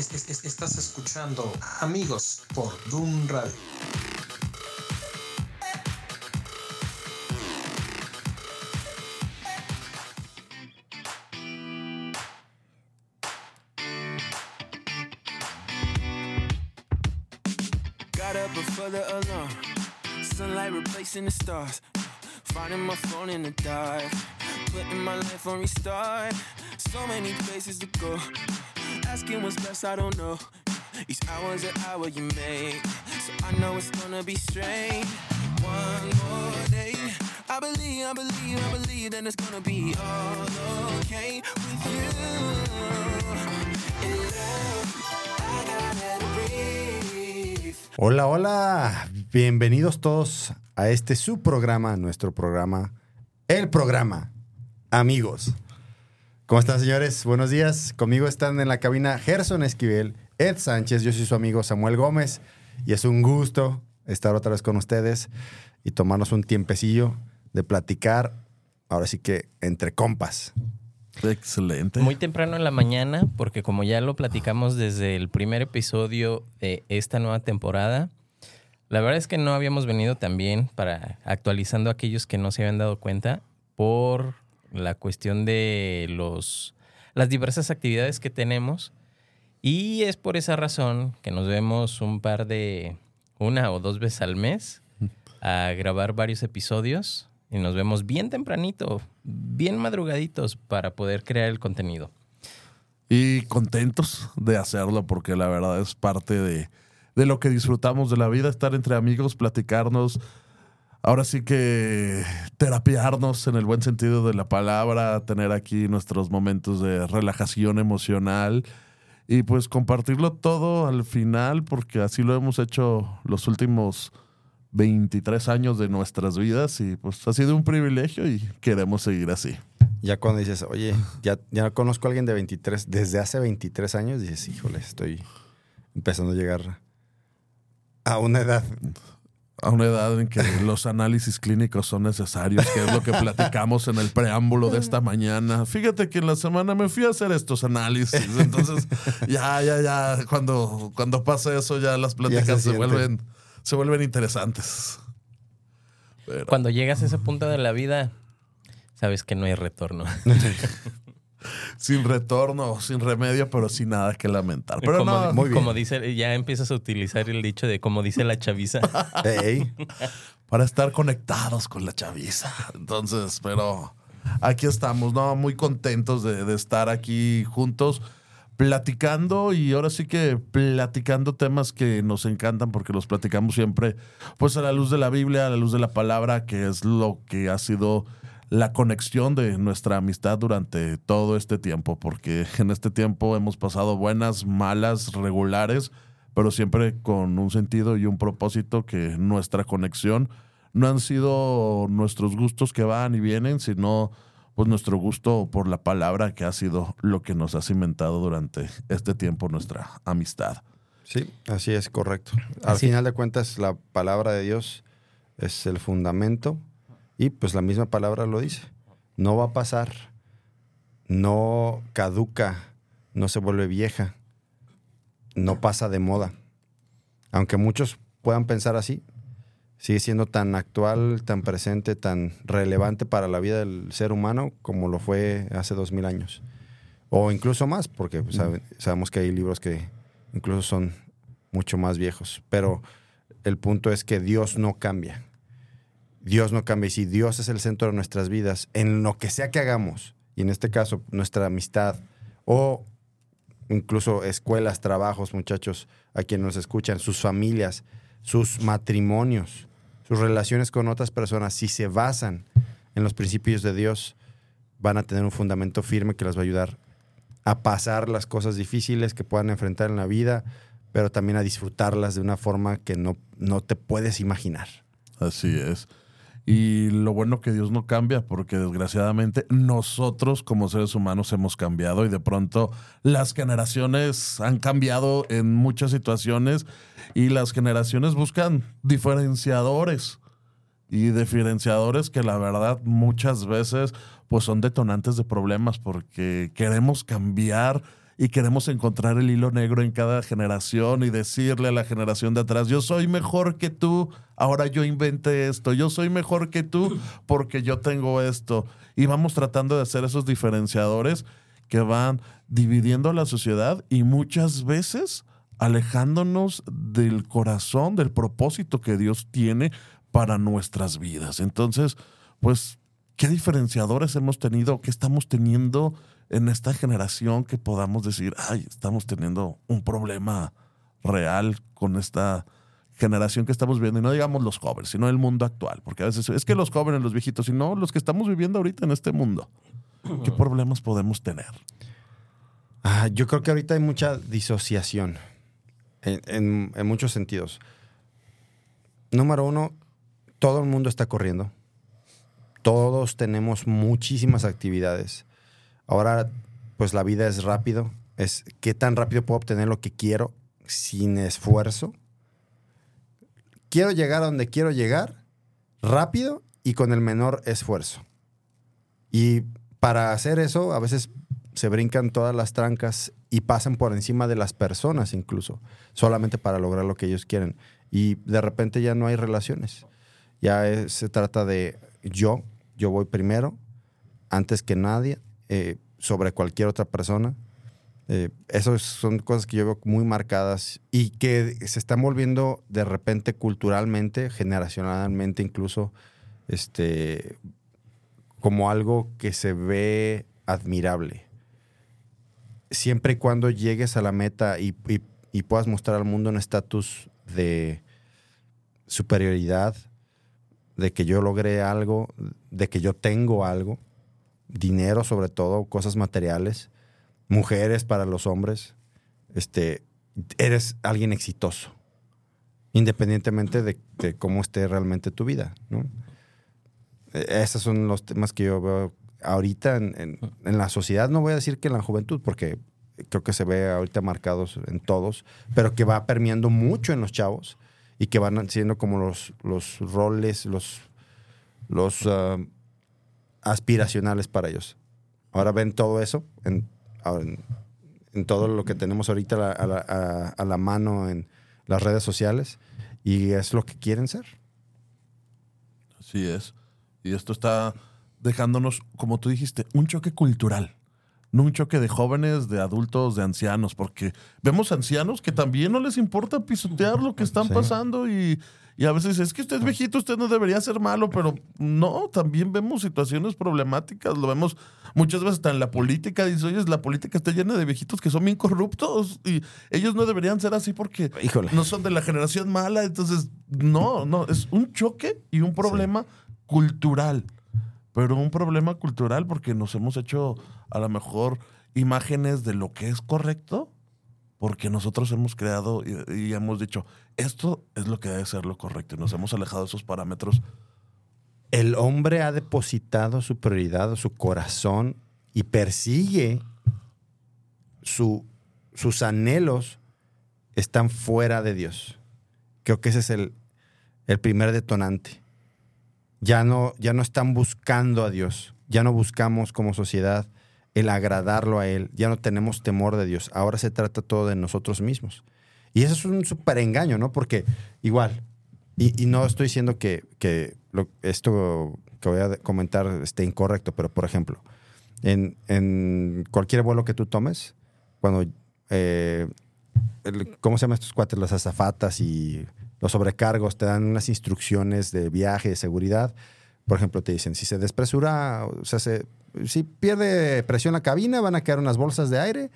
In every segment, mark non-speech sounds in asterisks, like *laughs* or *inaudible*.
estás escuchando Amigos por Doom Radio. Got up before the alarm. Sunlight replacing the stars. Finding my phone in the dark. Putting my life on restart. So many places to go. Hola, hola. Bienvenidos todos a este su programa, nuestro programa, el programa, amigos. ¿Cómo están, señores? Buenos días. Conmigo están en la cabina Gerson Esquivel, Ed Sánchez, yo soy su amigo Samuel Gómez y es un gusto estar otra vez con ustedes y tomarnos un tiempecillo de platicar, ahora sí que entre compas. Excelente. Muy temprano en la mañana, porque como ya lo platicamos desde el primer episodio de esta nueva temporada, la verdad es que no habíamos venido tan bien para actualizando a aquellos que no se habían dado cuenta por la cuestión de los las diversas actividades que tenemos y es por esa razón que nos vemos un par de una o dos veces al mes a grabar varios episodios y nos vemos bien tempranito, bien madrugaditos para poder crear el contenido. Y contentos de hacerlo porque la verdad es parte de, de lo que disfrutamos de la vida, estar entre amigos, platicarnos. Ahora sí que terapiarnos en el buen sentido de la palabra, tener aquí nuestros momentos de relajación emocional y pues compartirlo todo al final porque así lo hemos hecho los últimos 23 años de nuestras vidas y pues ha sido un privilegio y queremos seguir así. Ya cuando dices, oye, ya, ya conozco a alguien de 23, desde hace 23 años, dices, híjole, estoy empezando a llegar a una edad. A una edad en que los análisis clínicos son necesarios, que es lo que platicamos en el preámbulo de esta mañana. Fíjate que en la semana me fui a hacer estos análisis. Entonces, ya, ya, ya, cuando, cuando pasa eso, ya las pláticas se vuelven, se vuelven interesantes. Pero- Cuando llegas a ese punto de la vida, sabes que no hay retorno. *laughs* sin retorno, sin remedio, pero sin nada que lamentar. Pero como, no, muy bien. como dice, ya empiezas a utilizar el dicho de como dice la chaviza. *laughs* Para estar conectados con la chaviza. Entonces, pero aquí estamos, ¿no? Muy contentos de, de estar aquí juntos platicando y ahora sí que platicando temas que nos encantan porque los platicamos siempre pues a la luz de la Biblia, a la luz de la palabra, que es lo que ha sido la conexión de nuestra amistad durante todo este tiempo, porque *laughs* en este tiempo hemos pasado buenas, malas, regulares, pero siempre con un sentido y un propósito que nuestra conexión no han sido nuestros gustos que van y vienen, sino pues nuestro gusto por la palabra que ha sido lo que nos ha cimentado durante este tiempo nuestra amistad. sí, así es, correcto. Al Así- final de cuentas, la palabra de Dios es el fundamento y pues la misma palabra lo dice. No va a pasar, no caduca, no se vuelve vieja, no pasa de moda. Aunque muchos puedan pensar así, sigue siendo tan actual, tan presente, tan relevante para la vida del ser humano como lo fue hace dos mil años. O incluso más, porque pues, sabe- sabemos que hay libros que incluso son mucho más viejos. Pero el punto es que Dios no cambia. Dios no cambia. Y si Dios es el centro de nuestras vidas, en lo que sea que hagamos, y en este caso nuestra amistad, o incluso escuelas, trabajos, muchachos, a quienes nos escuchan, sus familias, sus matrimonios, sus relaciones con otras personas, si se basan en los principios de Dios, van a tener un fundamento firme que les va a ayudar a pasar las cosas difíciles que puedan enfrentar en la vida, pero también a disfrutarlas de una forma que no, no te puedes imaginar. Así es. Y lo bueno que Dios no cambia, porque desgraciadamente nosotros como seres humanos hemos cambiado y de pronto las generaciones han cambiado en muchas situaciones y las generaciones buscan diferenciadores y diferenciadores que la verdad muchas veces pues son detonantes de problemas porque queremos cambiar y queremos encontrar el hilo negro en cada generación y decirle a la generación de atrás, yo soy mejor que tú, ahora yo inventé esto, yo soy mejor que tú porque yo tengo esto. Y vamos tratando de hacer esos diferenciadores que van dividiendo la sociedad y muchas veces alejándonos del corazón, del propósito que Dios tiene para nuestras vidas. Entonces, pues, ¿qué diferenciadores hemos tenido? ¿Qué estamos teniendo en esta generación que podamos decir, ay, estamos teniendo un problema real con esta generación que estamos viendo? Y no digamos los jóvenes, sino el mundo actual. Porque a veces es que los jóvenes, los viejitos, sino los que estamos viviendo ahorita en este mundo. ¿Qué problemas podemos tener? Ah, yo creo que ahorita hay mucha disociación en muchos sentidos. Número uno, todo el mundo está corriendo. Todos tenemos muchísimas actividades. Ahora, pues la vida es rápido. Es qué tan rápido puedo obtener lo que quiero sin esfuerzo. Quiero llegar a donde quiero llegar rápido y con el menor esfuerzo. Y para hacer eso, a veces se brincan todas las trancas y pasan por encima de las personas incluso, solamente para lograr lo que ellos quieren. Y de repente ya no hay relaciones. Ya se trata de yo, yo voy primero, antes que nadie, eh, sobre cualquier otra persona. Eh, esas son cosas que yo veo muy marcadas y que se están volviendo de repente culturalmente, generacionalmente incluso, este, como algo que se ve admirable. Siempre y cuando llegues a la meta y, y- y puedas mostrar al mundo un estatus de superioridad, de que yo logré algo, de que yo tengo algo, dinero sobre todo, cosas materiales, mujeres para los hombres, este, eres alguien exitoso, independientemente de, cómo esté realmente tu vida, ¿no? Eh, Esos son los temas que yo veo ahorita en, en- en la sociedad. No voy a decir que en la juventud, porque creo que se ve ahorita marcados en todos, pero que va permeando mucho en los chavos y que van siendo como los, los roles, los, los ah, aspiracionales para ellos. Ahora ven todo eso en, todo lo que tenemos ahorita a- a la mano en las redes sociales y es lo que quieren ser. Así es. Y esto está dejándonos, como tú dijiste, un choque cultural. No un choque de jóvenes, de adultos, de ancianos, porque vemos ancianos que también no les importa pisotear lo que están Sí. pasando y, y a veces es que usted es viejito, usted no debería ser malo, pero no, también vemos situaciones problemáticas, lo vemos muchas veces hasta en la política, dice, oye, la política está llena de viejitos que son bien corruptos y ellos no deberían ser así porque Híjole. no son de la generación mala, entonces no, no, es un choque y un problema cultural, pero un problema cultural porque nos hemos hecho a lo mejor imágenes de lo que es correcto, porque nosotros hemos creado y, y hemos dicho, esto es lo que debe ser lo correcto y nos hemos alejado de esos parámetros. El hombre ha depositado su prioridad, su corazón y persigue su- sus anhelos están fuera de Dios. Creo que ese es el, el primer detonante. Ya no, ya no están buscando a Dios. Ya no buscamos como sociedad el agradarlo a Él. Ya no tenemos temor de Dios. Ahora se trata todo de nosotros mismos. Y eso es un súper engaño, ¿no? Porque igual, y, no estoy diciendo que, que lo- esto que voy a comentar esté incorrecto, pero por ejemplo, en, en cualquier vuelo que tú tomes, cuando, eh, ¿cómo se llaman estos cuates? Las azafatas y los sobrecargos te dan unas instrucciones de viaje, de seguridad. Por ejemplo, te dicen, si se despresura, o sea, se- si pierde presión la cabina, van a quedar unas bolsas de aire.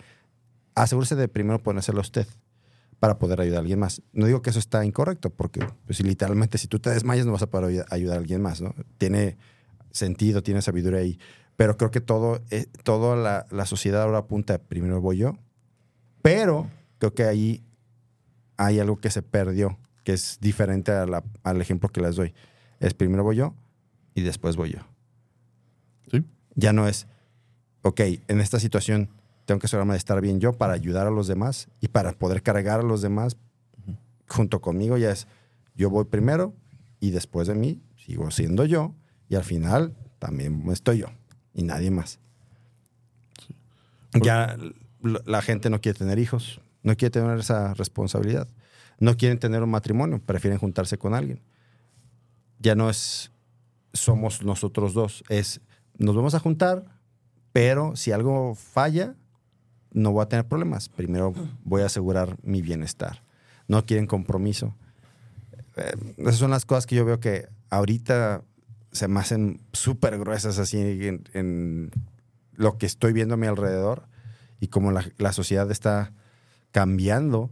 Asegúrese de primero ponérselo usted para poder ayudar a alguien más. No digo que eso está incorrecto, porque pues, literalmente si tú te desmayas no vas a poder ayud- ayudar a alguien más, ¿no? Tiene sentido, tiene sabiduría ahí. Pero creo que todo, eh, toda la, la sociedad ahora apunta, primero voy yo, pero creo que ahí hay algo que se perdió, que es diferente a la- al ejemplo que les doy. Es primero voy yo y después voy yo. ¿Sí? Ya no es, ok, en esta situación tengo que asegurarme de estar bien yo para ayudar a los demás y para poder cargar a los demás junto conmigo. Ya es, yo voy primero y después de mí sigo siendo yo y al final también estoy yo y nadie más. Ya la gente no quiere tener hijos, no quiere tener esa responsabilidad, no quieren tener un matrimonio, prefieren juntarse con alguien. Ya no es somos nosotros dos, es nos vamos a juntar, pero si algo falla, no voy a tener problemas. Primero voy a asegurar mi bienestar. No quieren compromiso. Eh, esas son las cosas que yo veo que ahorita se me hacen súper gruesas así en, en lo que estoy viendo a mi alrededor y como la, la sociedad está cambiando,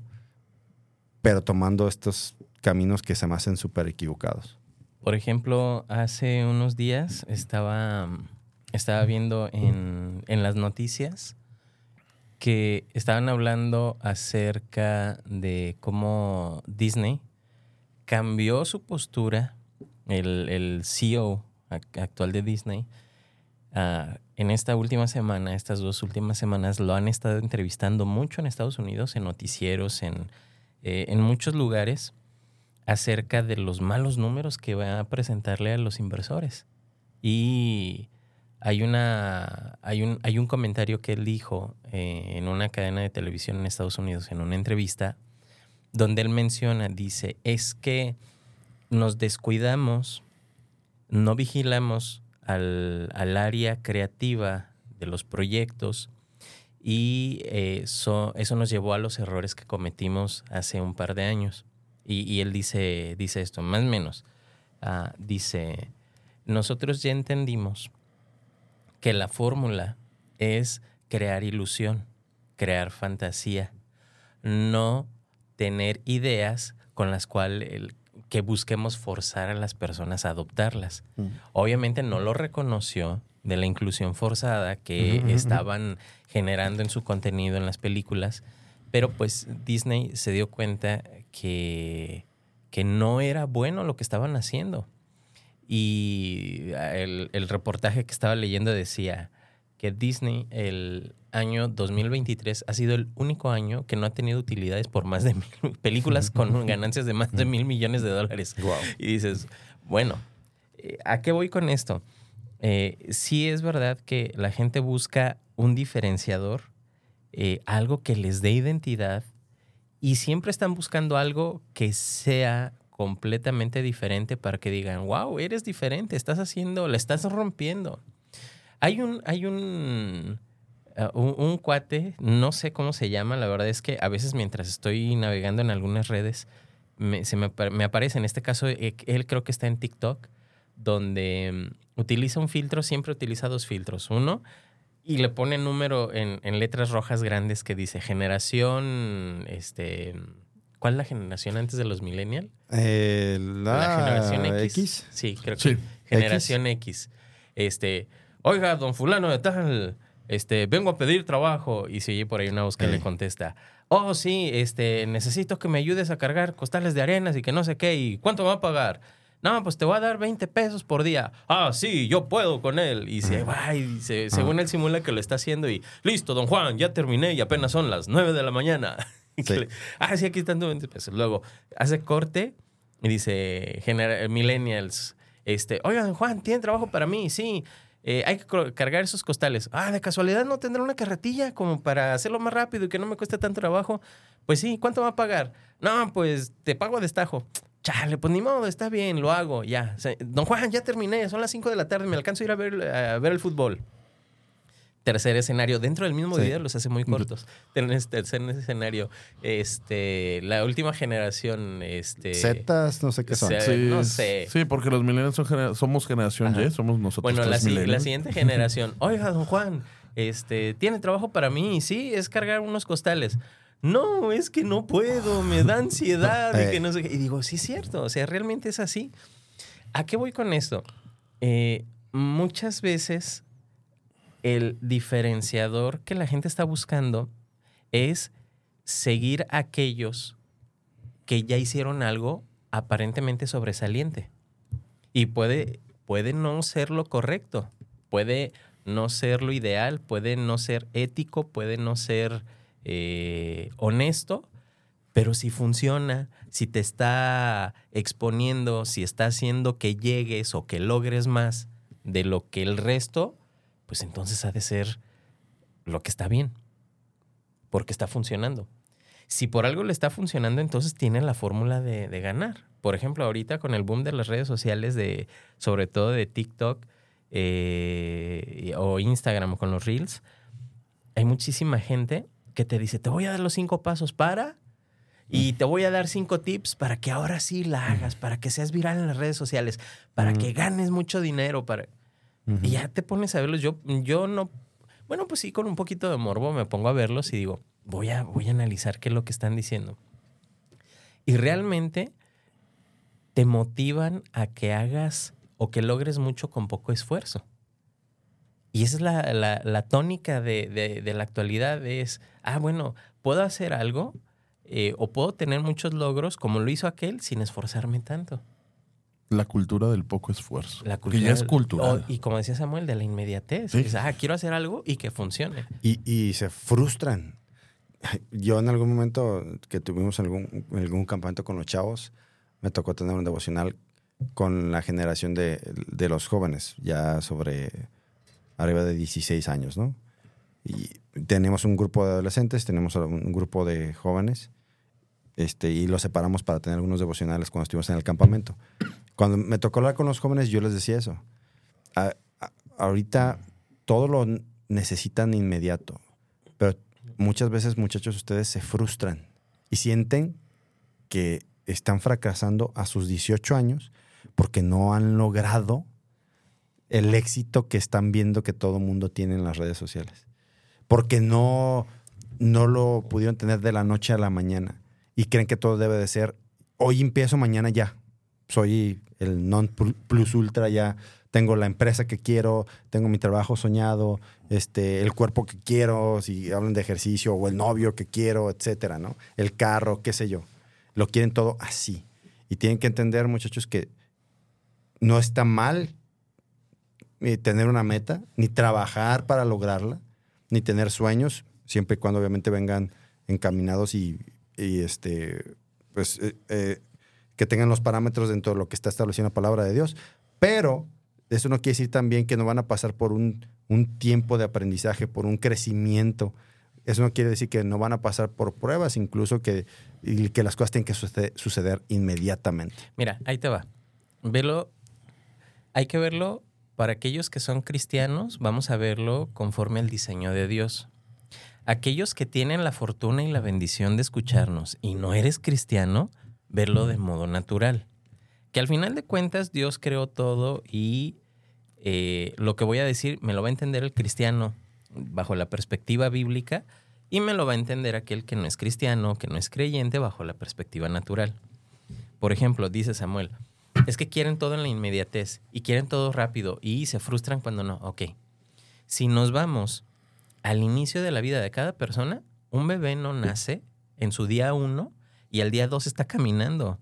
pero tomando estos caminos que se me hacen súper equivocados. Por ejemplo, hace unos días estaba, estaba viendo en, en las noticias que estaban hablando acerca de cómo Disney cambió su postura, el, el CEO ac- actual de Disney, ah, en esta última semana, estas dos últimas semanas, lo han estado entrevistando mucho en Estados Unidos, en noticieros, en, eh, en muchos lugares acerca de los malos números que va a presentarle a los inversores. Y hay, una, hay, un, hay un comentario que él dijo eh, en una cadena de televisión en Estados Unidos, en una entrevista, donde él menciona, dice, es que nos descuidamos, no vigilamos al, al área creativa de los proyectos y eh, eso, eso nos llevó a los errores que cometimos hace un par de años. Y, y él dice, dice esto, más o menos. Ah, dice, nosotros ya entendimos que la fórmula es crear ilusión, crear fantasía, no tener ideas con las cuales que busquemos forzar a las personas a adoptarlas. Obviamente no lo reconoció de la inclusión forzada que estaban generando en su contenido en las películas, pero pues Disney se dio cuenta que, que no era bueno lo que estaban haciendo. Y el, el reportaje que estaba leyendo decía que Disney el año 2023 ha sido el único año que no ha tenido utilidades por más de mil *laughs* películas con *laughs* ganancias de más de mil millones de dólares. Y dices, bueno, eh, ¿a qué voy con esto? Eh, sí es verdad que la gente busca un diferenciador, eh, algo que les dé identidad y siempre están buscando algo que sea completamente diferente para que digan, wow, eres diferente, estás haciendo, la estás rompiendo. Hay un, hay un, uh, un, un cuate, no sé cómo se llama, la verdad es que a veces mientras estoy navegando en algunas redes, me, se me, apa- me aparece, en este caso, eh, él creo que está en TikTok, donde mm, utiliza un filtro, siempre utiliza dos filtros. Uno, y le pone número en, en letras rojas grandes que dice generación, este, ¿cuál es la generación antes de los millennial? Eh, la, la generación X. X. Sí, creo Sí. que generación X. Este, oiga, don fulano de tal, este, vengo a pedir trabajo y sigue por ahí una voz que le Eh. contesta, oh sí, este, necesito que me ayudes a cargar costales de arenas y que no sé qué, y ¿cuánto me va a pagar? No, pues te voy a dar 20 pesos por día. Ah, sí, yo puedo con él. Y se va y se- según él simula que lo está haciendo y listo, don Juan, ya terminé y apenas son las 9 de la mañana. *laughs* Sí. ah, sí, aquí están tus 20 pesos. Luego hace corte y dice, genera- millennials, este, oiga, don Juan, ¿tiene trabajo para mí? Sí. Eh, hay que cargar esos costales. Ah, de casualidad no tendrá una carretilla como para hacerlo más rápido y que no me cueste tanto trabajo. Pues sí, ¿cuánto va a pagar? No, pues te pago a destajo. Chale, pues ni modo, está bien, lo hago, ya. O sea, don Juan, ya terminé, son las 5 de la tarde, me alcanzo a ir a ver, a ver el fútbol. Tercer escenario, dentro del mismo Sí. video los hace muy cortos. Tercer escenario, este, la última generación, este... Zetas, no sé qué son. se- Sí, no sé. Sí, porque los millennials son somos generación Ajá. Y, somos nosotros. Bueno, la, la siguiente *laughs* generación. Oiga, don Juan, este, ¿tiene trabajo para mí? Sí, es cargar unos costales. No, es que no puedo, me da ansiedad. y, que *laughs* Eh. no sé qué. y digo, sí es cierto, o sea, realmente es así. ¿A qué voy con esto? Eh, muchas veces el diferenciador que la gente está buscando es seguir a aquellos que ya hicieron algo aparentemente sobresaliente. Y puede, puede no ser lo correcto, puede no ser lo ideal, puede no ser ético, puede no ser eh, honesto, pero si funciona, si te está exponiendo, si está haciendo que llegues o que logres más de lo que el resto, pues entonces ha de ser lo que está bien. porque está funcionando. Si por algo le está funcionando, entonces tiene la fórmula de, ganar. Por ejemplo, ahorita con el boom de las redes sociales, de, sobre todo de TikTok eh, o Instagram con los Reels, hay muchísima gente que te dice, te voy a dar los cinco pasos para y te voy a dar cinco tips para que ahora sí la hagas, para que seas viral en las redes sociales, para que ganes mucho dinero, para... Y ya te pones a verlos. Yo, yo no... Bueno, pues sí, con un poquito de morbo me pongo a verlos y digo, voy a, voy a analizar qué es lo que están diciendo. Y realmente te motivan a que hagas o que logres mucho con poco esfuerzo. Y esa es la, la, la tónica de, de, de, la actualidad, es, ah, bueno, puedo hacer algo eh, o puedo tener muchos logros como lo hizo aquel sin esforzarme tanto. La cultura del poco esfuerzo. La cultura que ya es cultural. o- y como decía Samuel, de la inmediatez. Sí. Es, ah, quiero hacer algo y que funcione. Y, y se frustran. *laughs* Yo en algún momento que tuvimos algún, algún campamento con los chavos, me tocó tener un devocional con la generación de, de los jóvenes, ya sobre arriba de 16 años, ¿no? Y tenemos un grupo de adolescentes, tenemos un grupo de jóvenes, este, y los separamos para tener algunos devocionales cuando estuvimos en el campamento. Cuando me tocó hablar con los jóvenes, yo les decía eso. Ahorita todo lo necesitan inmediato, pero muchas veces, muchachos, ustedes se frustran y sienten que están fracasando a sus 18 años porque no han logrado el éxito que están viendo que todo mundo tiene en las redes sociales. Porque no, no lo pudieron tener de la noche a la mañana y creen que todo debe de ser, hoy empiezo, mañana ya. Soy el non plus ultra ya. Tengo la empresa que quiero, tengo mi trabajo soñado, este, el cuerpo que quiero, si hablan de ejercicio, o el novio que quiero, etcétera, ¿no? El carro, qué sé yo. Lo quieren todo así. Y tienen que entender, muchachos, que no está mal eh, tener una meta, ni trabajar para lograrla, ni tener sueños, siempre y cuando obviamente vengan encaminados y, este, pues, eh, eh, que tengan los parámetros dentro de lo que está estableciendo la palabra de Dios. Pero eso no quiere decir también que no van a pasar por un, un tiempo de aprendizaje, por un crecimiento. Eso no quiere decir que no van a pasar por pruebas, incluso que, y que las cosas tienen que suceder, suceder inmediatamente. Mira, ahí te va. Velo, hay que verlo para aquellos que son cristianos, vamos a verlo conforme al diseño de Dios. Aquellos que tienen la fortuna y la bendición de escucharnos y no eres cristiano, verlo de modo natural. Que al final de cuentas Dios creó todo y eh, lo que voy a decir me lo va a entender el cristiano bajo la perspectiva bíblica y me lo va a entender aquel que no es cristiano, que no es creyente bajo la perspectiva natural. Por ejemplo, dice Samuel, es que quieren todo en la inmediatez y quieren todo rápido y se frustran cuando no. Ok, si nos vamos al inicio de la vida de cada persona, un bebé no nace en su día uno y al día dos está caminando.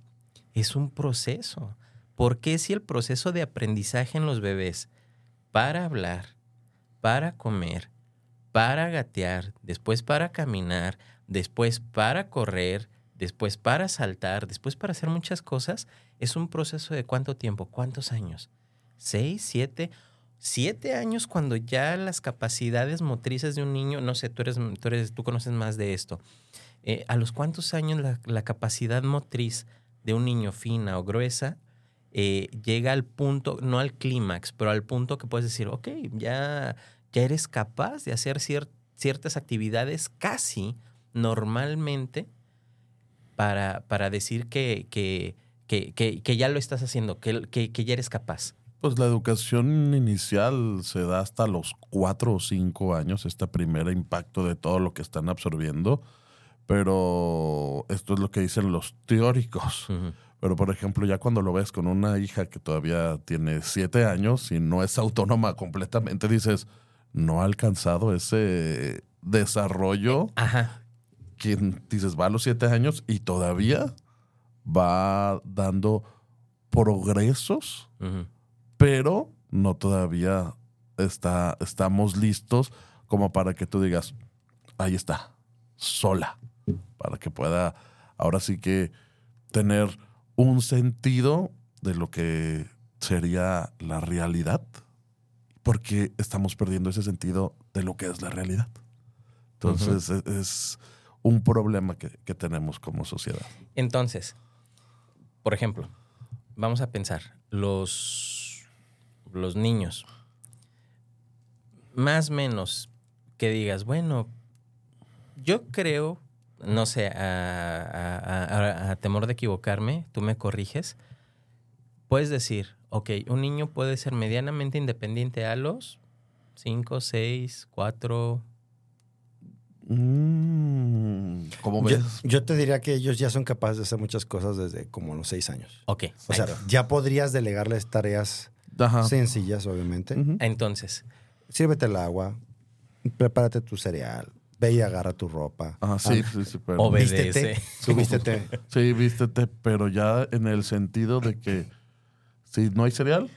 Es un proceso. ¿Por qué si el proceso de aprendizaje en los bebés para hablar, para comer, para gatear, después para caminar, después para correr, después para saltar, después para hacer muchas cosas, es un proceso de cuánto tiempo, cuántos años? ¿Seis, siete? Siete años cuando ya las capacidades motrices de un niño, no sé, tú eres, tú, eres, tú conoces más de esto. Eh, ¿A los cuántos años la, la, capacidad motriz de un niño fina o gruesa eh, llega al punto, no al clímax, pero al punto que puedes decir, ok, ya, ya eres capaz de hacer cier ciertas actividades casi normalmente para, para decir que, que, que, que, ya lo estás haciendo, que, que, que ya eres capaz? Pues la educación inicial se da hasta los cuatro o cinco años, este primer impacto de todo lo que están absorbiendo. Pero esto es lo que dicen los teóricos. Uh -huh. Pero, por ejemplo, ya cuando lo ves con una hija que todavía tiene siete años y no es autónoma completamente, dices, no ha alcanzado ese desarrollo. Ajá. Que dices, va a los siete años y todavía va dando progresos. Uh -huh pero no todavía está, estamos listos como para que tú digas, ahí está, sola, para que pueda ahora sí que tener un sentido de lo que sería la realidad, porque estamos perdiendo ese sentido de lo que es la realidad. Entonces es, es un problema que, que tenemos como sociedad. Entonces, por ejemplo, vamos a pensar, los, los niños, más menos que digas, bueno, yo creo, no sé, a, a- a- a temor de equivocarme, tú me corriges, puedes decir, ok, un niño puede ser medianamente independiente a los 5, 6, 4, Mm, ¿Cómo Yo, ves? yo te diría que ellos ya son capaces de hacer muchas cosas desde como los seis años. ok. O sea, ya podrías delegarles tareas Ajá. sencillas, obviamente. Entonces, Sírvete el agua, prepárate tu cereal, ve y agarra tu ropa. Ajá, sí, Ah, sí, sí, pero- Obedece. vístete, *laughs* tú vístete. Sí, vístete, pero ya en el sentido de que si no hay cereal,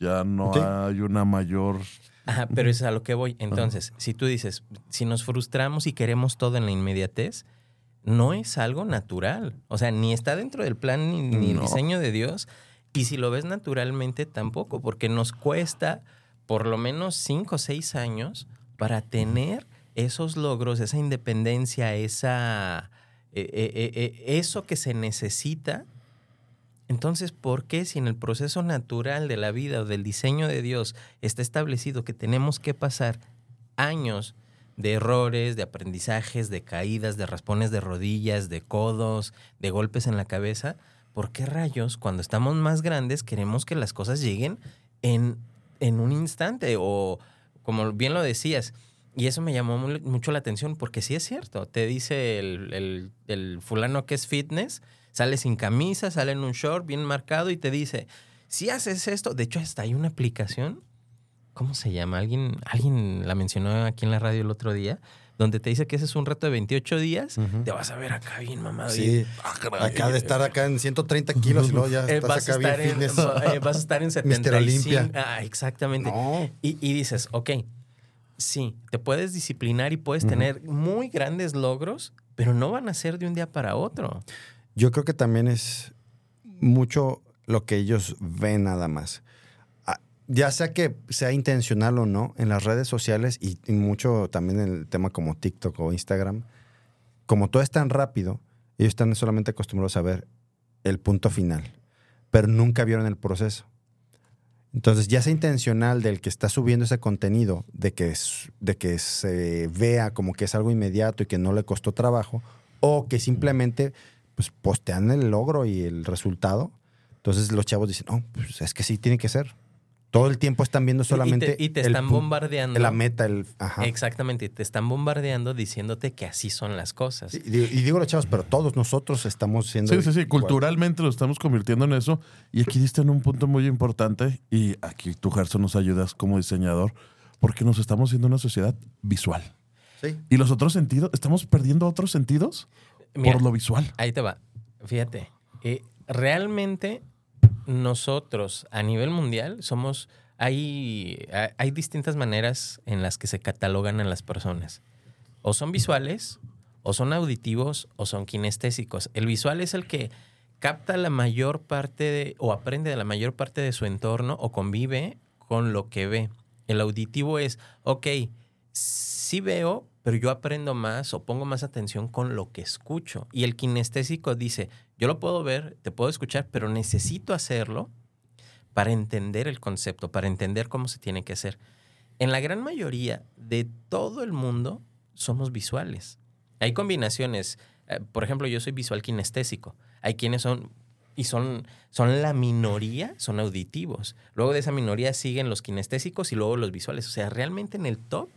ya no Sí. hay una mayor... Ajá, pero es a lo que voy. Entonces, si tú dices, si nos frustramos y queremos todo en la inmediatez, no es algo natural. O sea, ni está dentro del plan ni, ni el diseño de Dios. Y si lo ves naturalmente, tampoco, porque nos cuesta por lo menos cinco o seis años para tener esos logros, esa independencia, esa, eh, eh, eh, eso que se necesita. Entonces, ¿por qué si en el proceso natural de la vida o del diseño de Dios está establecido que tenemos que pasar años de errores, de aprendizajes, de caídas, de raspones de rodillas, de codos, de golpes en la cabeza? ¿Por qué rayos cuando estamos más grandes queremos que las cosas lleguen en, en un instante? O como bien lo decías, y eso me llamó mu- mucho la atención porque sí es cierto, te dice el- el fulano que es fitness, sale sin camisa, sale en un short bien marcado y te dice, si haces esto, de hecho hasta hay una aplicación, ¿cómo se llama? Alguien, alguien la mencionó aquí en la radio el otro día, donde te dice que ese es un reto de 28 días, te vas a ver acá bien mamado. Sí, Ah, acá de estar acá en 130 kilos y luego ya *laughs* Eh, estás vas, bien estar en, fitness. *laughs* eh, vas a estar en Mr. 75. Olympia. Ah, exactamente. No. Y, y dices, ok, sí, te puedes disciplinar y puedes tener muy grandes logros, pero no van a ser de un día para otro. Yo creo que también es mucho lo que ellos ven nada más. Ah, Ya sea que sea intencional o no, en las redes sociales y, y mucho también en el tema como TikTok o Instagram, como todo es tan rápido, ellos están solamente acostumbrados a ver el punto final, pero nunca vieron el proceso. Entonces, ya sea intencional del que está subiendo ese contenido, de que, es- de que se vea como que es algo inmediato y que no le costó trabajo, o que simplemente pues, postean el logro y el resultado. Entonces los chavos dicen, no, pues es que sí tiene que ser. Todo el tiempo están viendo solamente. y te, y te el están bombardeando. La meta, el. Ajá. Exactamente, te están bombardeando diciéndote que así son las cosas. Y, digo- y digo los chavos, pero todos nosotros estamos siendo. Sí, sí, sí. igual. Culturalmente lo estamos convirtiendo en eso. Y aquí diste en un punto muy importante. Y aquí tú, Gerson, nos ayudas como diseñador. Porque nos estamos haciendo una sociedad visual. Sí. Y los otros sentidos, estamos perdiendo otros sentidos Mira, por lo visual. Ahí te va. Fíjate, eh, realmente nosotros a nivel mundial somos, hay, hay- distintas maneras en las que se catalogan a las personas. O son visuales, o son auditivos, o son kinestésicos. El visual es el que capta la mayor parte de, o aprende de la mayor parte de su entorno, o convive con lo que ve. El auditivo es, ok, sí veo, pero yo aprendo más o pongo más atención con lo que escucho. Y el kinestésico dice, yo lo puedo ver, te puedo escuchar, pero necesito hacerlo para entender el concepto, para entender cómo se tiene que hacer. En la gran mayoría de todo el mundo somos visuales. Hay combinaciones. eh, Por ejemplo, yo soy visual kinestésico. Hay quienes son, y son, son la minoría, son auditivos. Luego de esa minoría siguen los kinestésicos y luego los visuales. O sea, realmente en el top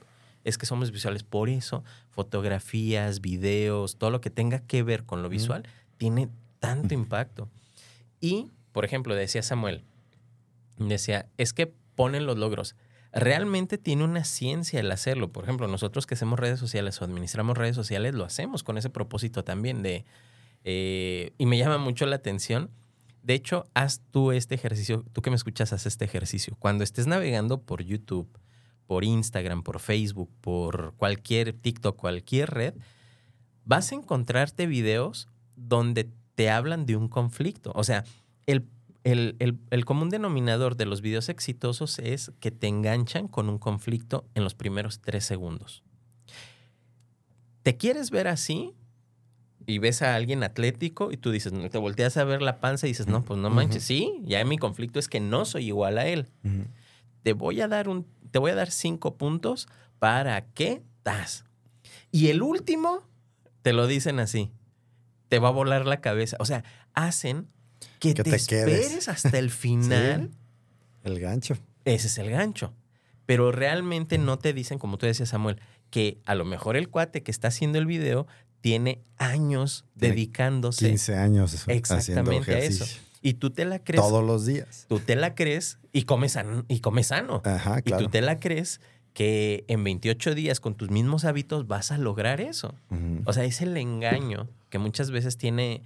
es que somos visuales. Por eso, fotografías, videos, todo lo que tenga que ver con lo visual tiene tanto impacto. Y, por ejemplo, decía Samuel, decía, es que ponen los logros. Realmente tiene una ciencia el hacerlo. Por ejemplo, nosotros que hacemos redes sociales o administramos redes sociales, lo hacemos con ese propósito también de... eh, y me llama mucho la atención. De hecho, haz tú este ejercicio, tú que me escuchas, haz este ejercicio. Cuando estés navegando por YouTube, por Instagram, por Facebook, por cualquier TikTok, cualquier red, vas a encontrarte videos donde te hablan de un conflicto. O sea, el, el- el- el común denominador de los videos exitosos es que te enganchan con un conflicto en los primeros tres segundos. ¿Te quieres ver así? Y ves a alguien atlético y tú dices, no, te volteas a ver la panza y dices, no, pues no manches, sí, ya mi conflicto es que no soy igual a él. Te voy a dar un, te voy a dar cinco puntos para que das. Y el último, te lo dicen así, te va a volar la cabeza. O sea, hacen que, Que te, te quedes. esperes hasta el *laughs* final. El gancho. Ese es el gancho. Pero realmente no te dicen, como tú decías, Samuel, que a lo mejor el cuate que está haciendo el video tiene años Tiene dedicándose 15 años haciendo exactamente a eso. Y tú te la crees. Todos los días. Tú te la crees y comes sano. Y comes sano. Ajá, Y claro. tú te la crees que en 28 días con tus mismos hábitos vas a lograr eso. Ujú. O sea, es el engaño que muchas veces tiene,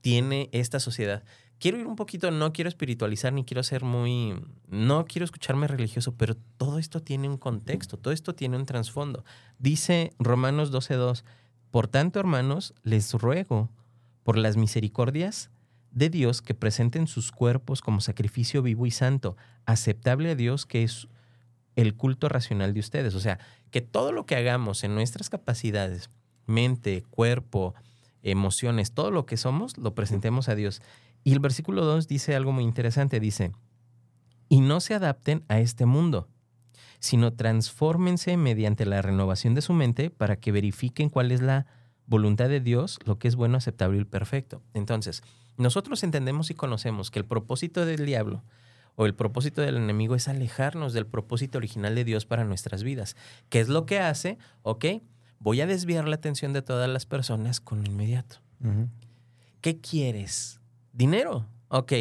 tiene esta sociedad. Quiero ir un poquito, no quiero espiritualizar ni quiero ser muy, no quiero escucharme religioso, pero todo esto tiene un contexto, todo esto tiene un trasfondo. Dice Romanos 12.2, por tanto, hermanos, les ruego por las misericordias de Dios que presenten sus cuerpos como sacrificio vivo y santo, aceptable a Dios, que es el culto racional de ustedes. O sea, que todo lo que hagamos en nuestras capacidades, mente, cuerpo, emociones, todo lo que somos, lo presentemos a Dios. Y el versículo 2 dice algo muy interesante, dice, y no se adapten a este mundo, sino transfórmense mediante la renovación de su mente para que verifiquen cuál es la voluntad de Dios, lo que es bueno, aceptable y perfecto. Entonces, nosotros entendemos y conocemos que el propósito del diablo o el propósito del enemigo es alejarnos del propósito original de Dios para nuestras vidas. ¿Qué es lo que hace? Ok, voy a desviar la atención de todas las personas con inmediato. ¿Qué quieres? ¿Dinero? Ok.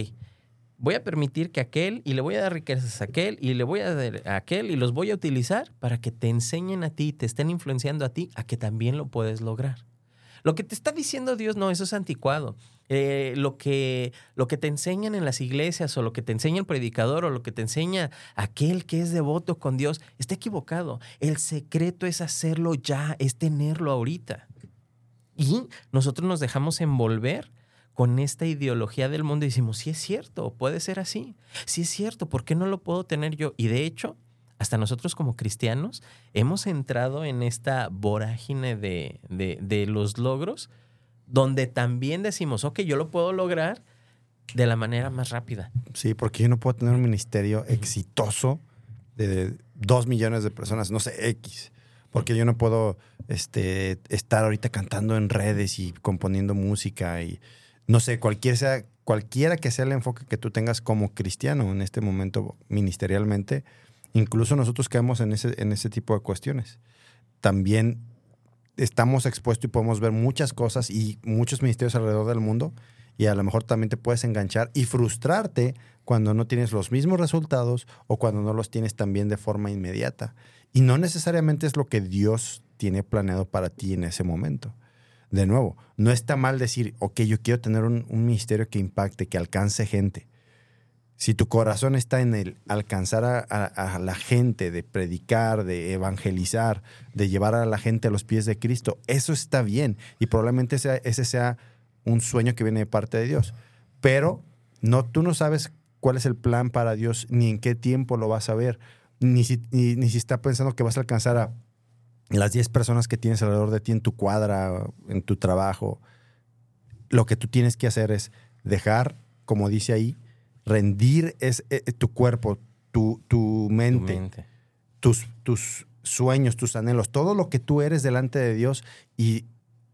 Voy a permitir que aquel, y le voy a dar riquezas a aquel, y le voy a dar a aquel, y los voy a utilizar para que te enseñen a ti, te estén influenciando a ti, a que también lo puedes lograr. Lo que te está diciendo Dios, no, eso es anticuado. Eh, lo, que, lo que te enseñan en las iglesias, o lo que te enseña el predicador, o lo que te enseña aquel que es devoto con Dios, está equivocado. El secreto es hacerlo ya, es tenerlo ahorita. Y nosotros nos dejamos envolver con esta ideología del mundo y decimos, sí es cierto, puede ser así, sí es cierto, ¿por qué no lo puedo tener yo? Y de hecho, hasta nosotros como cristianos hemos entrado en esta vorágine de, de- de los logros, donde también decimos, ok, yo lo puedo lograr de la manera más rápida. Sí, porque yo no puedo tener un ministerio exitoso de dos millones de personas, no sé, X. Porque yo no puedo este, estar ahorita cantando en redes y componiendo música y no sé, cualquier sea, cualquiera que sea el enfoque que tú tengas como cristiano en este momento ministerialmente, incluso nosotros caemos en ese, en ese tipo de cuestiones. También estamos expuestos y podemos ver muchas cosas y muchos ministerios alrededor del mundo y a lo mejor también te puedes enganchar y frustrarte cuando no tienes los mismos resultados o cuando no los tienes también de forma inmediata. Y no necesariamente es lo que Dios tiene planeado para ti en ese momento. De nuevo, no está mal decir, ok, yo quiero tener un, un ministerio que impacte, que alcance gente. Si tu corazón está en el alcanzar a, la gente, de predicar, de evangelizar, de llevar a la gente a los pies de Cristo, eso está bien. Y probablemente ese sea un sueño que viene de parte de Dios. Pero no, tú no sabes cuál es el plan para Dios, ni en qué tiempo lo vas a ver, ni si, ni, ni si está pensando que vas a alcanzar a las 10 personas que tienes alrededor de ti en tu cuadra, en tu trabajo. Lo que tú tienes que hacer es dejar, como dice ahí, rendir es, eh, tu cuerpo, tu, tu mente. tus, tus sueños, tus anhelos, todo lo que tú eres delante de Dios y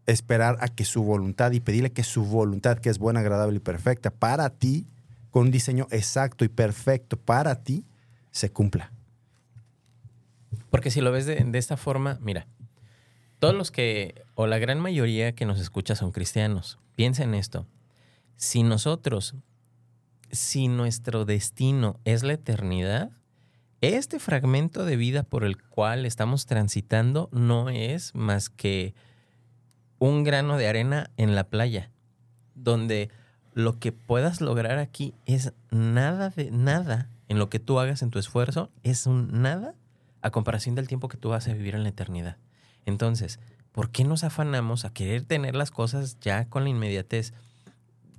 esperar a que su voluntad y pedirle que su voluntad, que es buena, agradable y perfecta para ti, con un diseño exacto y perfecto para ti, se cumpla. Porque si lo ves de, de esta forma, mira, todos los que, o la gran mayoría que nos escucha son cristianos. Piensa en esto. Si nosotros, si nuestro destino es la eternidad, este fragmento de vida por el cual estamos transitando no es más que un grano de arena en la playa, donde lo que puedas lograr aquí es nada de nada en lo que tú hagas en tu esfuerzo, es un nada a comparación del tiempo que tú vas a vivir en la eternidad. Entonces, ¿por qué nos afanamos a querer tener las cosas ya con la inmediatez?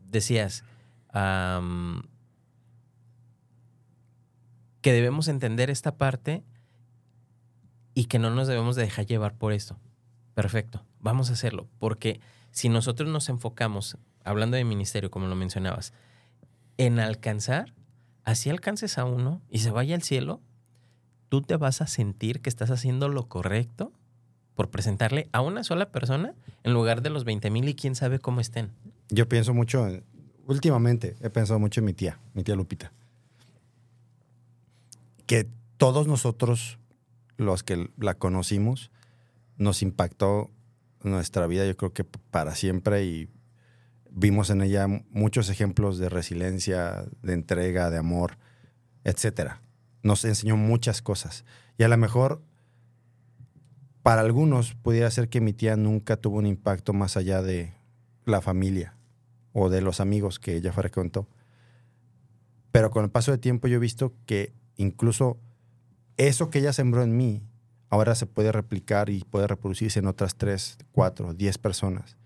Decías que debemos entender esta parte y que no nos debemos de dejar llevar por esto. Perfecto, vamos a hacerlo. Porque si nosotros nos enfocamos, hablando de ministerio, como lo mencionabas, en alcanzar, así alcances a uno y se vaya al cielo, tú te vas a sentir que estás haciendo lo correcto por presentarle a una sola persona en lugar de los 20 mil y quién sabe cómo estén. Yo pienso mucho, en- últimamente he pensado mucho en mi tía, mi tía Lupita. Que todos nosotros, los que la conocimos, nos impactó nuestra vida, yo creo que para siempre y vimos en ella muchos ejemplos de resiliencia, de entrega, de amor, etcétera. Nos enseñó muchas cosas. Y a lo mejor para algunos pudiera ser que mi tía nunca tuvo un impacto más allá de la familia o de los amigos que ella frecuentó. Pero con el paso del tiempo yo he visto que incluso eso que ella sembró en mí ahora se puede replicar y puede reproducirse en otras 3, 4, 10 personas.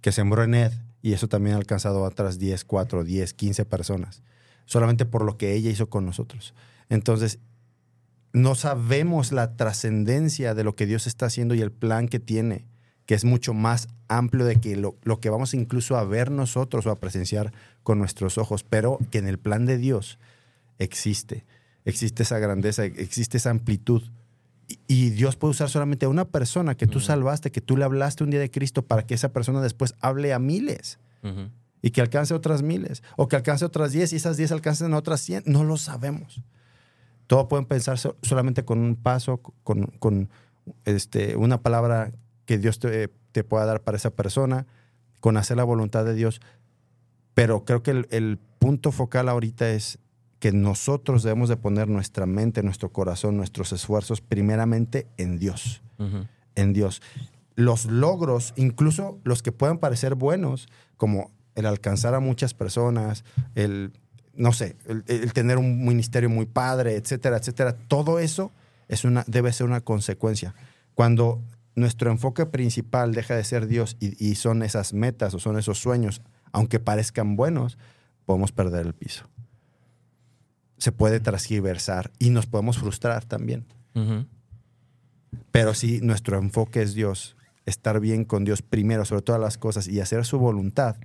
Que sembró en Ed y eso también ha alcanzado a otras 10, 4, 10, 15 personas. Solamente por lo que ella hizo con nosotros. Entonces, no sabemos la trascendencia de lo que Dios está haciendo y el plan que tiene, que es mucho más amplio de que lo, lo que vamos incluso a ver nosotros o a presenciar con nuestros ojos, pero que en el plan de Dios existe, existe esa grandeza, existe esa amplitud. Y, y Dios puede usar solamente a una persona que tú salvaste, que tú le hablaste un día de Cristo para que esa persona después hable a miles y que alcance otras miles, o que alcance otras 10 y esas 10 alcancen a otras 100, no lo sabemos. Todo pueden pensar so- solamente con un paso, con, con, este, una palabra que Dios te, te pueda dar para esa persona, con hacer la voluntad de Dios. Pero creo que el, el punto focal ahorita es que nosotros debemos de poner nuestra mente, nuestro corazón, nuestros esfuerzos primeramente en Dios en Dios. Los logros, incluso los que puedan parecer buenos, como el alcanzar a muchas personas, el, no sé, el, el tener un ministerio muy padre, etcétera, etcétera, todo eso es una, debe ser una consecuencia. Cuando nuestro enfoque principal deja de ser Dios y, y son esas metas o son esos sueños, aunque parezcan buenos, podemos perder el piso. Se puede transgiversar y nos podemos frustrar también. Pero si nuestro enfoque es Dios, estar bien con Dios primero sobre todas las cosas y hacer su voluntad,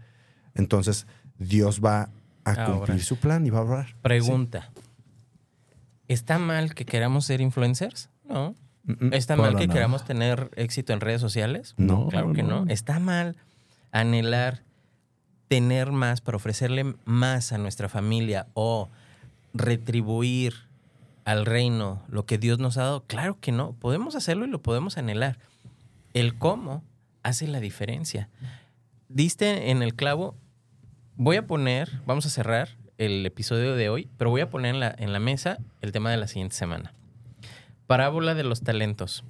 entonces Dios va a Ahora. cumplir su plan y va a obrar. Pregunta. ¿Está mal que queramos ser influencers? No. ¿Está mal que nada. queramos tener éxito en redes sociales? No, claro que no. no. Está mal anhelar tener más para ofrecerle más a nuestra familia o retribuir al reino lo que Dios nos ha dado. Claro que no. Podemos hacerlo y lo podemos anhelar. El cómo hace la diferencia. Diste en el clavo. Voy a poner, vamos a cerrar el episodio de hoy, pero voy a poner en la, en la mesa el tema de la siguiente semana. Parábola de los talentos.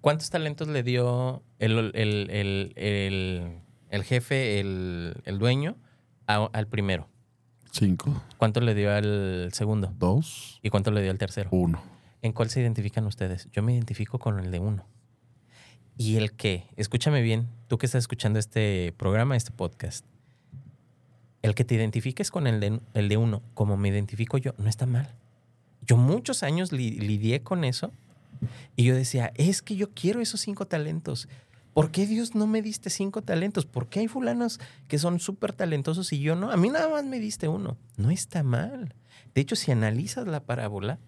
¿Cuántos talentos le dio el, el- el- el- jefe, el, el dueño, a- al primero? Cinco, ¿Cuánto le dio al segundo? dos, ¿Y cuánto le dio al tercero? uno. ¿En cuál se identifican ustedes? Yo me identifico con el de uno. Y el que, escúchame bien, tú que estás escuchando este programa, este podcast, el que te identifiques con el de, el de uno, como me identifico yo, no está mal. Yo muchos años li- lidié con eso y yo decía, es que yo quiero esos cinco talentos. ¿Por qué Dios no me diste cinco talentos? ¿Por qué hay fulanos que son súper talentosos y yo no? A mí nada más me diste uno. No está mal. De hecho, si analizas la parábola,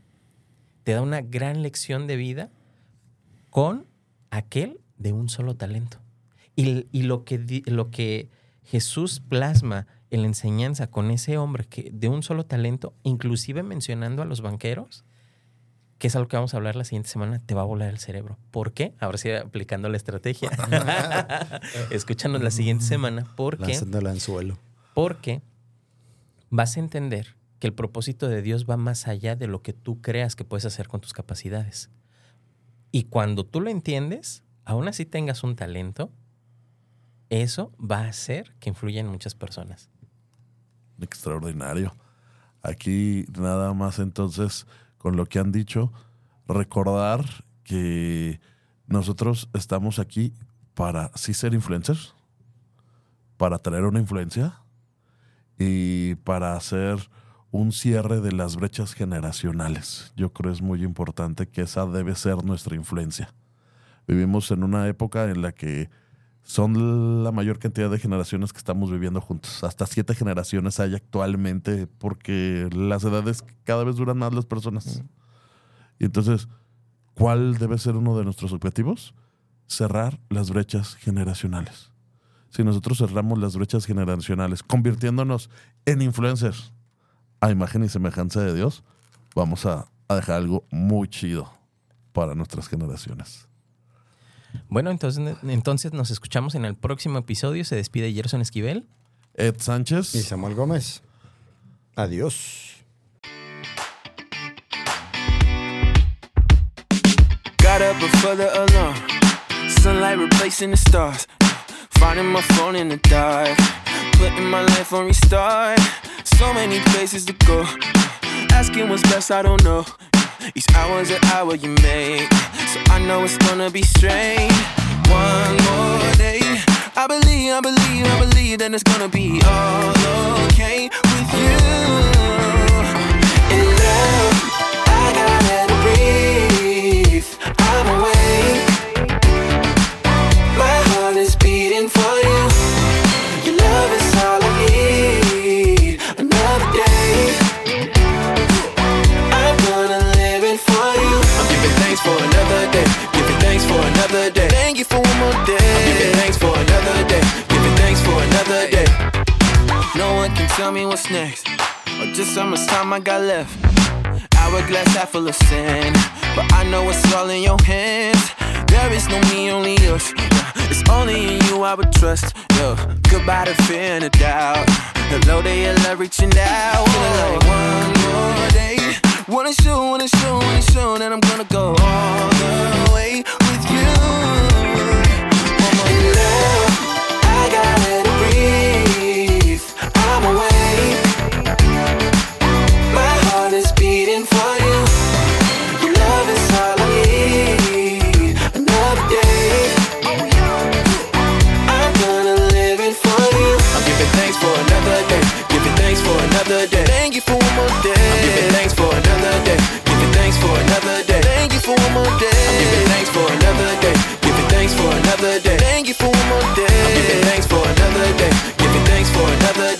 te da una gran lección de vida con aquel de un solo talento. Y, y lo, que, lo que Jesús plasma en la enseñanza con ese hombre que de un solo talento, inclusive mencionando a los banqueros, que es algo que vamos a hablar la siguiente semana, te va a volar el cerebro. ¿Por qué? Ahora sí, aplicando la estrategia. *laughs* Escúchanos la siguiente semana. ¿Por qué? Lanzando el anzuelo. Porque vas a entender que el propósito de Dios va más allá de lo que tú creas que puedes hacer con tus capacidades. Y cuando tú lo entiendes, aún así tengas un talento, eso va a hacer que influya en muchas personas. Extraordinario. Aquí nada más entonces, con lo que han dicho, recordar que nosotros estamos aquí para sí ser influencers, para tener una influencia y para hacer un cierre de las brechas generacionales. Yo creo es muy importante que esa debe ser nuestra influencia. Vivimos en una época en la que son la mayor cantidad de generaciones que estamos viviendo juntos. Hasta siete generaciones hay actualmente porque las edades cada vez duran más las personas. Y entonces, ¿cuál debe ser uno de nuestros objetivos? Cerrar las brechas generacionales. Si nosotros cerramos las brechas generacionales, convirtiéndonos en influencers a imagen y semejanza de Dios, vamos a, a dejar algo muy chido para nuestras generaciones. Bueno, entonces, entonces nos escuchamos en el próximo episodio. Se despide Gerson Esquivel. Ed Sánchez. Y Samuel Gómez. Adiós. Got up before the alarm. Sunlight replacing the stars. Finding my phone in the dark. Putting my life on restart. So many places to go. Asking what's best, I don't know. Each hour's an hour you make. So I know it's gonna be strange. One more day. I believe, I believe, I believe that it's gonna be all okay with you. In love, I gotta breathe. Giving thanks for another day. Giving thanks for another day. No one can tell me what's next, or just how much time I got left. Hourglass half full of sand, but I know it's all in your hands. There is no me, only us. Yeah, It's only in you I would trust. Yo, goodbye to fear and a doubt. Hello, they are love reaching out. Feeling like one more day. Wanna show, wanna show, wanna show that I'm gonna go all the way another day. Thank you for one more day. I'm giving thanks for another day. Giving thanks for another day.